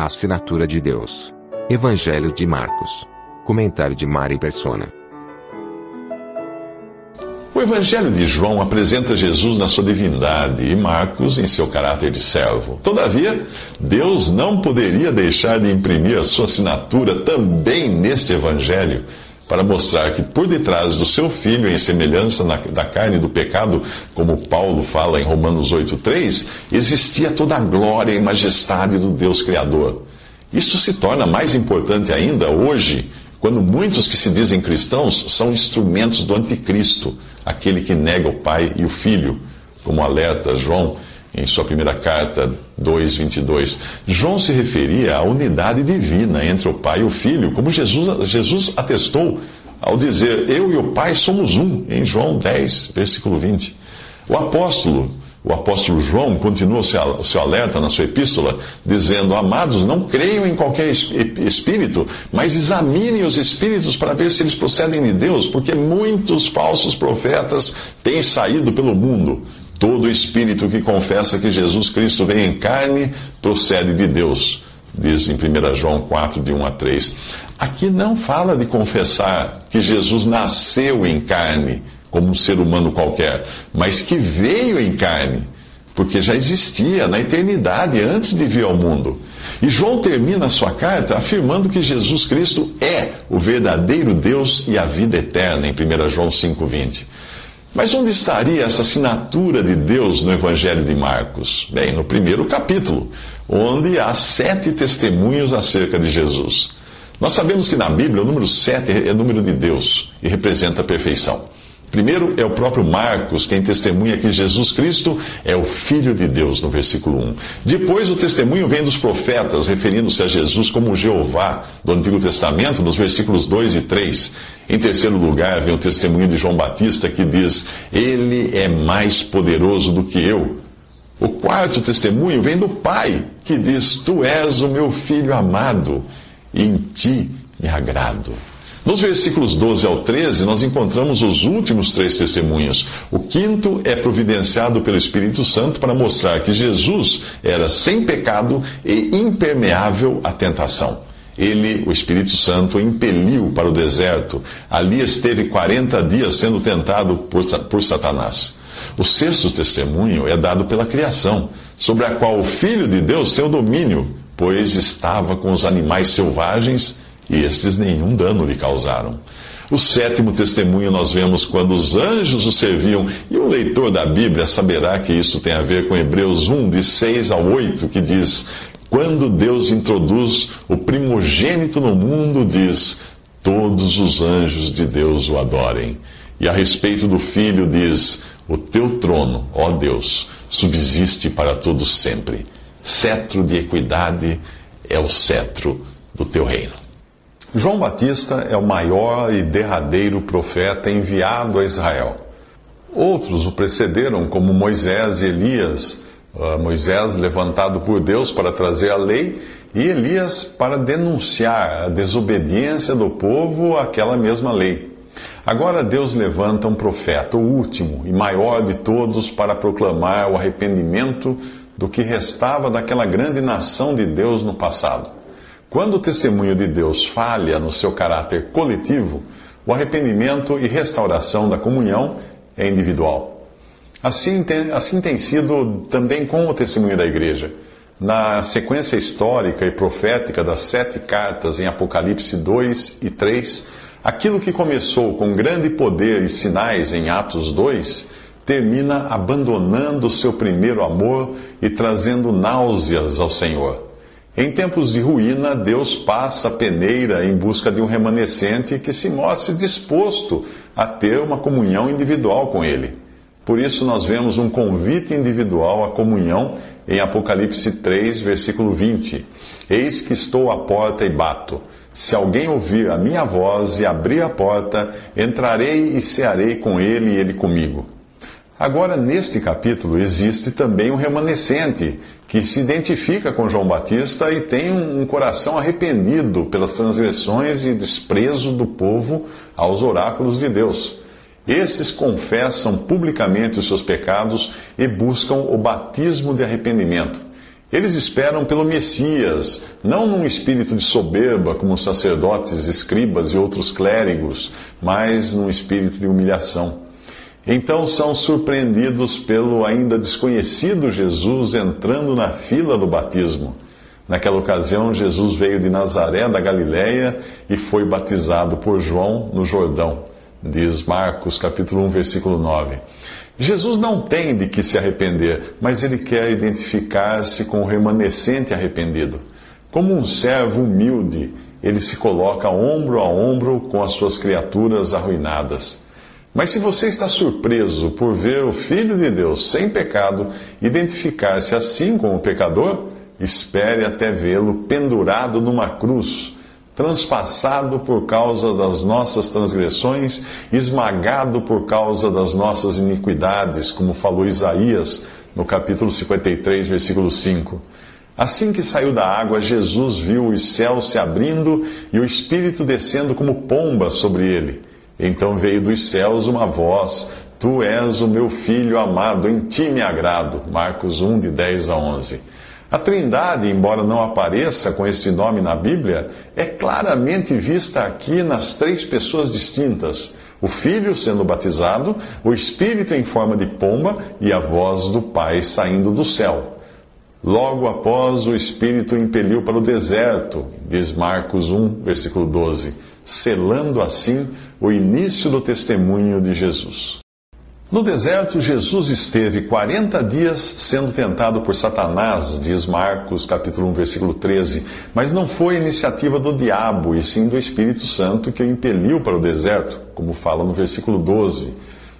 A assinatura de Deus. Evangelho de Marcos. Comentário de Mari Persona. O Evangelho de João apresenta Jesus na sua divindade e Marcos em seu caráter de servo. Todavia, Deus não poderia deixar de imprimir a sua assinatura também neste Evangelho, para mostrar que por detrás do seu filho, em semelhança na, da carne do pecado, como Paulo fala em Romanos 8,3, existia toda a glória e majestade do Deus Criador. Isso se torna mais importante ainda hoje, quando muitos que se dizem cristãos são instrumentos do anticristo, aquele que nega o Pai e o Filho, como alerta João em sua primeira carta 2:22. João se referia à unidade divina entre o Pai e o Filho, como Jesus, Jesus atestou ao dizer: Eu e o Pai somos um, em João 10, versículo 20. O apóstolo, o apóstolo João continua o seu, alerta na sua epístola, dizendo: Amados, não creiam em qualquer espírito, mas examinem os espíritos para ver se eles procedem de Deus, porque muitos falsos profetas têm saído pelo mundo. Todo espírito que confessa que Jesus Cristo veio em carne procede de Deus, diz em 1 João 4, de 1 a 3. Aqui não fala de confessar que Jesus nasceu em carne, como um ser humano qualquer, mas que veio em carne, porque já existia na eternidade antes de vir ao mundo. E João termina a sua carta afirmando que Jesus Cristo é o verdadeiro Deus e a vida eterna, em 1 João 5,20. Mas onde estaria essa assinatura de Deus no Evangelho de Marcos? Bem, no primeiro capítulo, onde há sete testemunhos acerca de Jesus. Nós sabemos que na Bíblia o número sete é número de Deus e representa a perfeição. Primeiro é o próprio Marcos, quem testemunha que Jesus Cristo é o Filho de Deus, no versículo 1. Depois o testemunho vem dos profetas, referindo-se a Jesus como Jeová, do Antigo Testamento, nos versículos 2 e 3. Em terceiro lugar, vem o testemunho de João Batista, que diz: Ele é mais poderoso do que eu. O quarto testemunho vem do Pai, que diz: Tu és o meu filho amado, e em ti me agrado. Nos versículos 12 ao 13, nós encontramos os últimos três testemunhos. O quinto é providenciado pelo Espírito Santo para mostrar que Jesus era sem pecado e impermeável à tentação. Ele, o Espírito Santo, impeliu para o deserto. Ali esteve 40 dias sendo tentado por, por Satanás. O sexto testemunho é dado pela criação, sobre a qual o Filho de Deus tem o domínio, pois estava com os animais selvagens e estes nenhum dano lhe causaram. O sétimo testemunho nós vemos quando os anjos o serviam, e o leitor da Bíblia saberá que isso tem a ver com Hebreus 1, de 6 a 8, que diz: Quando Deus introduz o primogênito no mundo, diz: Todos os anjos de Deus o adorem. E a respeito do filho, diz: O teu trono, ó Deus, subsiste para todos sempre. Cetro de equidade é o cetro do teu reino. João Batista é o maior e derradeiro profeta enviado a Israel. Outros o precederam, como Moisés e Elias. Uh, Moisés levantado por Deus para trazer a lei e Elias para denunciar a desobediência do povo àquela mesma lei. Agora Deus levanta um profeta, o último e maior de todos, para proclamar o arrependimento do que restava daquela grande nação de Deus no passado. Quando o testemunho de Deus falha no seu caráter coletivo, o arrependimento e restauração da comunhão é individual. Assim tem, assim tem sido também com o testemunho da igreja. Na sequência histórica e profética das sete cartas em Apocalipse 2 e 3, aquilo que começou com grande poder e sinais em Atos 2 termina abandonando seu primeiro amor e trazendo náuseas ao Senhor. Em tempos de ruína, Deus passa a peneira em busca de um remanescente que se mostre disposto a ter uma comunhão individual com Ele. Por isso, nós vemos um convite individual à comunhão em Apocalipse 3, versículo 20. Eis que estou à porta e bato. Se alguém ouvir a minha voz e abrir a porta, entrarei e cearei com ele e ele comigo. Agora, neste capítulo, existe também um remanescente que se identifica com João Batista e tem um coração arrependido pelas transgressões e desprezo do povo aos oráculos de Deus. Esses confessam publicamente os seus pecados e buscam o batismo de arrependimento. Eles esperam pelo Messias, não num espírito de soberba, como os sacerdotes, escribas e outros clérigos, mas num espírito de humilhação. Então são surpreendidos pelo ainda desconhecido Jesus entrando na fila do batismo. Naquela ocasião, Jesus veio de Nazaré da Galiléia e foi batizado por João no Jordão diz Marcos capítulo 1, versículo 9. Jesus não tem de que se arrepender, mas ele quer identificar-se com o remanescente arrependido. Como um servo humilde, ele se coloca ombro a ombro com as suas criaturas arruinadas. Mas se você está surpreso por ver o Filho de Deus sem pecado identificar-se assim com o pecador, espere até vê-lo pendurado numa cruz transpassado por causa das nossas transgressões, esmagado por causa das nossas iniquidades, como falou Isaías no capítulo 53, versículo 5. Assim que saiu da água, Jesus viu os céus se abrindo e o Espírito descendo como pomba sobre ele. Então veio dos céus uma voz: Tu és o meu filho amado, em ti me agrado. Marcos 1, de 10 a 11. A Trindade, embora não apareça com esse nome na Bíblia, é claramente vista aqui nas três pessoas distintas: o Filho sendo batizado, o Espírito em forma de pomba e a voz do Pai saindo do céu. Logo após, o Espírito impeliu para o deserto, diz Marcos 1, versículo 12, selando assim o início do testemunho de Jesus. No deserto, Jesus esteve 40 dias sendo tentado por Satanás, diz Marcos, capítulo 1, versículo 13. Mas não foi iniciativa do diabo, e sim do Espírito Santo que o impeliu para o deserto, como fala no versículo 12.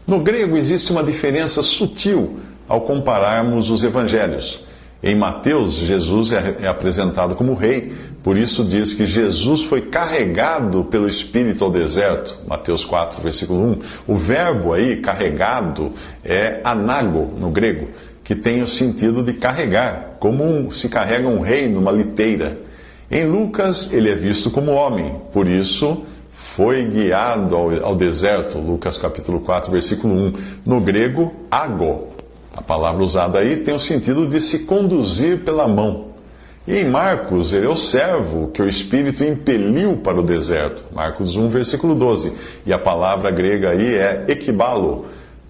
No grego existe uma diferença sutil ao compararmos os evangelhos. Em Mateus, Jesus é, é apresentado como rei, por isso diz que Jesus foi carregado pelo Espírito ao deserto. Mateus 4, versículo 1. O verbo aí, carregado, é anago no grego, que tem o sentido de carregar, como se carrega um rei numa liteira. Em Lucas, ele é visto como homem, por isso foi guiado ao, ao deserto. Lucas capítulo 4, versículo 1. No grego, ago, a palavra usada aí tem o sentido de se conduzir pela mão. E em Marcos, ele é o servo que o Espírito impeliu para o deserto. Marcos 1, versículo 12. E a palavra grega aí é equibalo,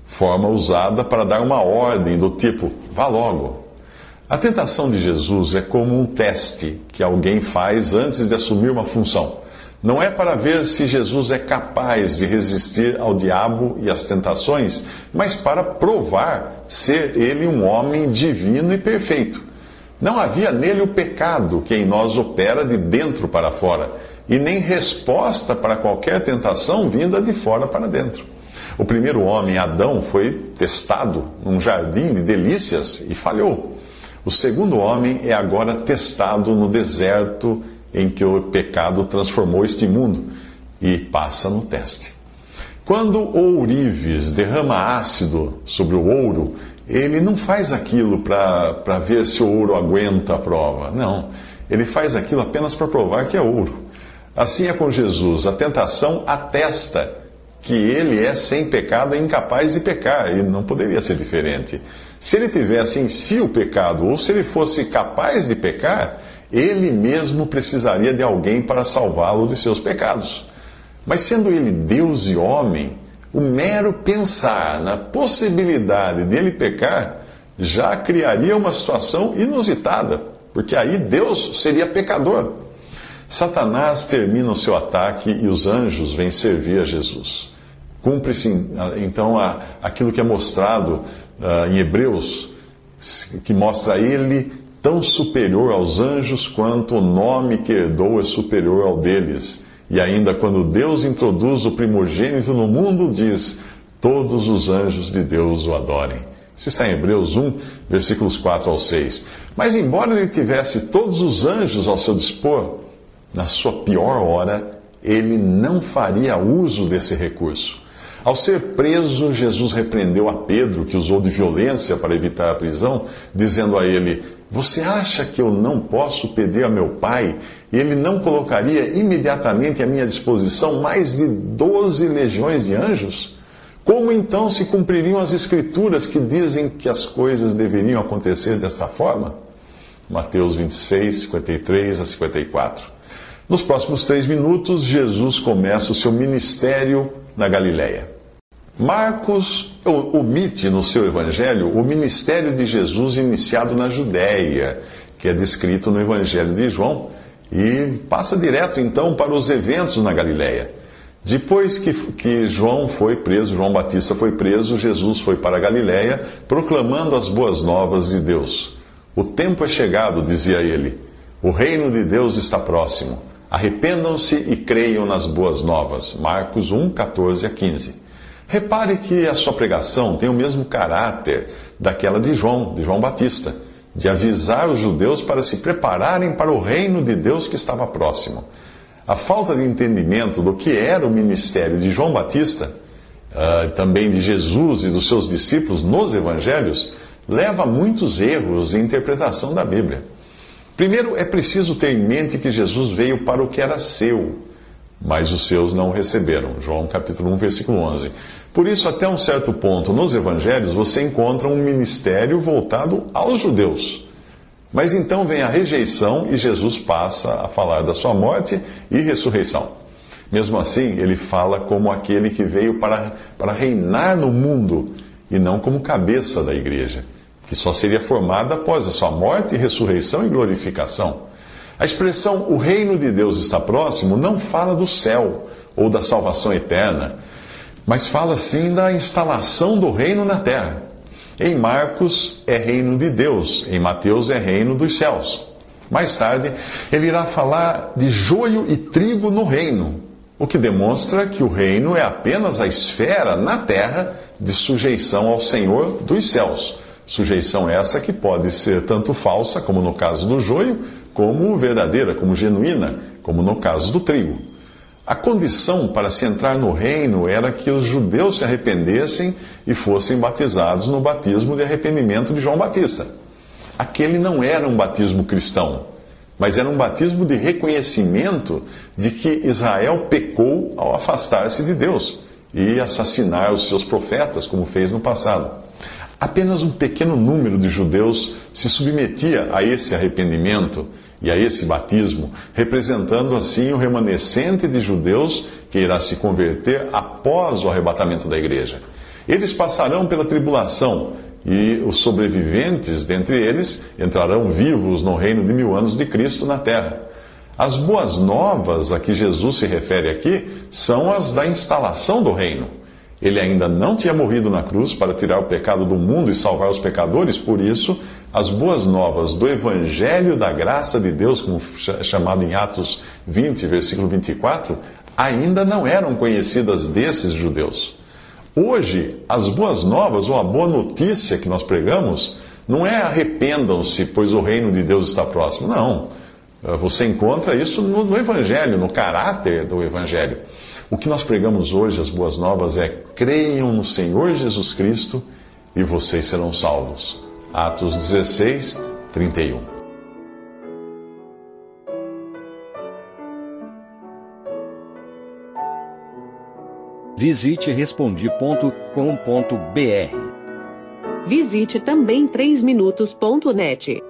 forma usada para dar uma ordem do tipo, vá logo. A tentação de Jesus é como um teste que alguém faz antes de assumir uma função. Não é para ver se Jesus é capaz de resistir ao diabo e às tentações, mas para provar ser ele um homem divino e perfeito. Não havia nele o pecado que em nós opera de dentro para fora, e nem resposta para qualquer tentação vinda de fora para dentro. O primeiro homem, Adão, foi testado num jardim de delícias e falhou. O segundo homem é agora testado no deserto em que o pecado transformou este mundo e passa no teste. Quando o ourives derrama ácido sobre o ouro, ele não faz aquilo para ver se o ouro aguenta a prova. Não. Ele faz aquilo apenas para provar que é ouro. Assim é com Jesus. A tentação atesta que ele é sem pecado e incapaz de pecar, e não poderia ser diferente. Se ele tivesse em si o pecado, ou se ele fosse capaz de pecar, ele mesmo precisaria de alguém para salvá-lo de seus pecados. Mas sendo ele Deus e homem, o mero pensar na possibilidade de ele pecar já criaria uma situação inusitada, porque aí Deus seria pecador. Satanás termina o seu ataque e os anjos vêm servir a Jesus. Cumpre-se então aquilo que é mostrado uh, em Hebreus, que mostra ele tão superior aos anjos quanto o nome que herdou é superior ao deles. E ainda quando Deus introduz o primogênito no mundo, diz: todos os anjos de Deus o adorem. Isso está em Hebreus 1, versículos 4 ao 6. Mas, embora ele tivesse todos os anjos ao seu dispor, na sua pior hora, ele não faria uso desse recurso. Ao ser preso, Jesus repreendeu a Pedro, que usou de violência para evitar a prisão, dizendo a ele: Você acha que eu não posso pedir a meu pai e ele não colocaria imediatamente à minha disposição mais de doze legiões de anjos? Como então se cumpririam as Escrituras que dizem que as coisas deveriam acontecer desta forma? Mateus 26, 53 a 54. Nos próximos três minutos, Jesus começa o seu ministério na Galiléia. Marcos omite no seu evangelho o ministério de Jesus iniciado na Judéia, que é descrito no evangelho de João, e passa direto então para os eventos na Galiléia. Depois que, que João foi preso, João Batista foi preso, Jesus foi para a Galiléia, proclamando as boas novas de Deus. O tempo é chegado, dizia ele. O reino de Deus está próximo. Arrependam-se e creiam nas boas novas. Marcos 1, 14 a 15. Repare que a sua pregação tem o mesmo caráter daquela de João, de João Batista, de avisar os judeus para se prepararem para o reino de Deus que estava próximo. A falta de entendimento do que era o ministério de João Batista, uh, também de Jesus e dos seus discípulos nos evangelhos, leva a muitos erros em interpretação da Bíblia. Primeiro, é preciso ter em mente que Jesus veio para o que era seu, mas os seus não receberam. João capítulo 1, versículo 11. Por isso, até um certo ponto nos evangelhos, você encontra um ministério voltado aos judeus. Mas então vem a rejeição e Jesus passa a falar da sua morte e ressurreição. Mesmo assim, ele fala como aquele que veio para, para reinar no mundo e não como cabeça da igreja, que só seria formada após a sua morte, ressurreição e glorificação. A expressão o reino de Deus está próximo não fala do céu ou da salvação eterna, mas fala sim da instalação do reino na terra. Em Marcos é reino de Deus, em Mateus é reino dos céus. Mais tarde, ele irá falar de joio e trigo no reino, o que demonstra que o reino é apenas a esfera na terra de sujeição ao Senhor dos céus. Sujeição essa que pode ser tanto falsa, como no caso do joio, como verdadeira, como genuína, como no caso do trigo. A condição para se entrar no reino era que os judeus se arrependessem e fossem batizados no batismo de arrependimento de João Batista. Aquele não era um batismo cristão, mas era um batismo de reconhecimento de que Israel pecou ao afastar-se de Deus e assassinar os seus profetas, como fez no passado. Apenas um pequeno número de judeus se submetia a esse arrependimento e a esse batismo, representando assim o remanescente de judeus que irá se converter após o arrebatamento da igreja. Eles passarão pela tribulação e os sobreviventes dentre eles entrarão vivos no reino de mil anos de Cristo na terra. As boas novas a que Jesus se refere aqui são as da instalação do reino. Ele ainda não tinha morrido na cruz para tirar o pecado do mundo e salvar os pecadores, por isso, as boas novas do Evangelho da graça de Deus, como chamado em Atos 20, versículo 24, ainda não eram conhecidas desses judeus. Hoje, as boas novas, ou a boa notícia que nós pregamos, não é arrependam-se, pois o reino de Deus está próximo. Não. Você encontra isso no, no Evangelho, no caráter do Evangelho. O que nós pregamos hoje, as boas novas, é creiam no Senhor Jesus Cristo e vocês serão salvos. Atos 16, 31. Visite respondi.com.br. Visite também 3minutos.net.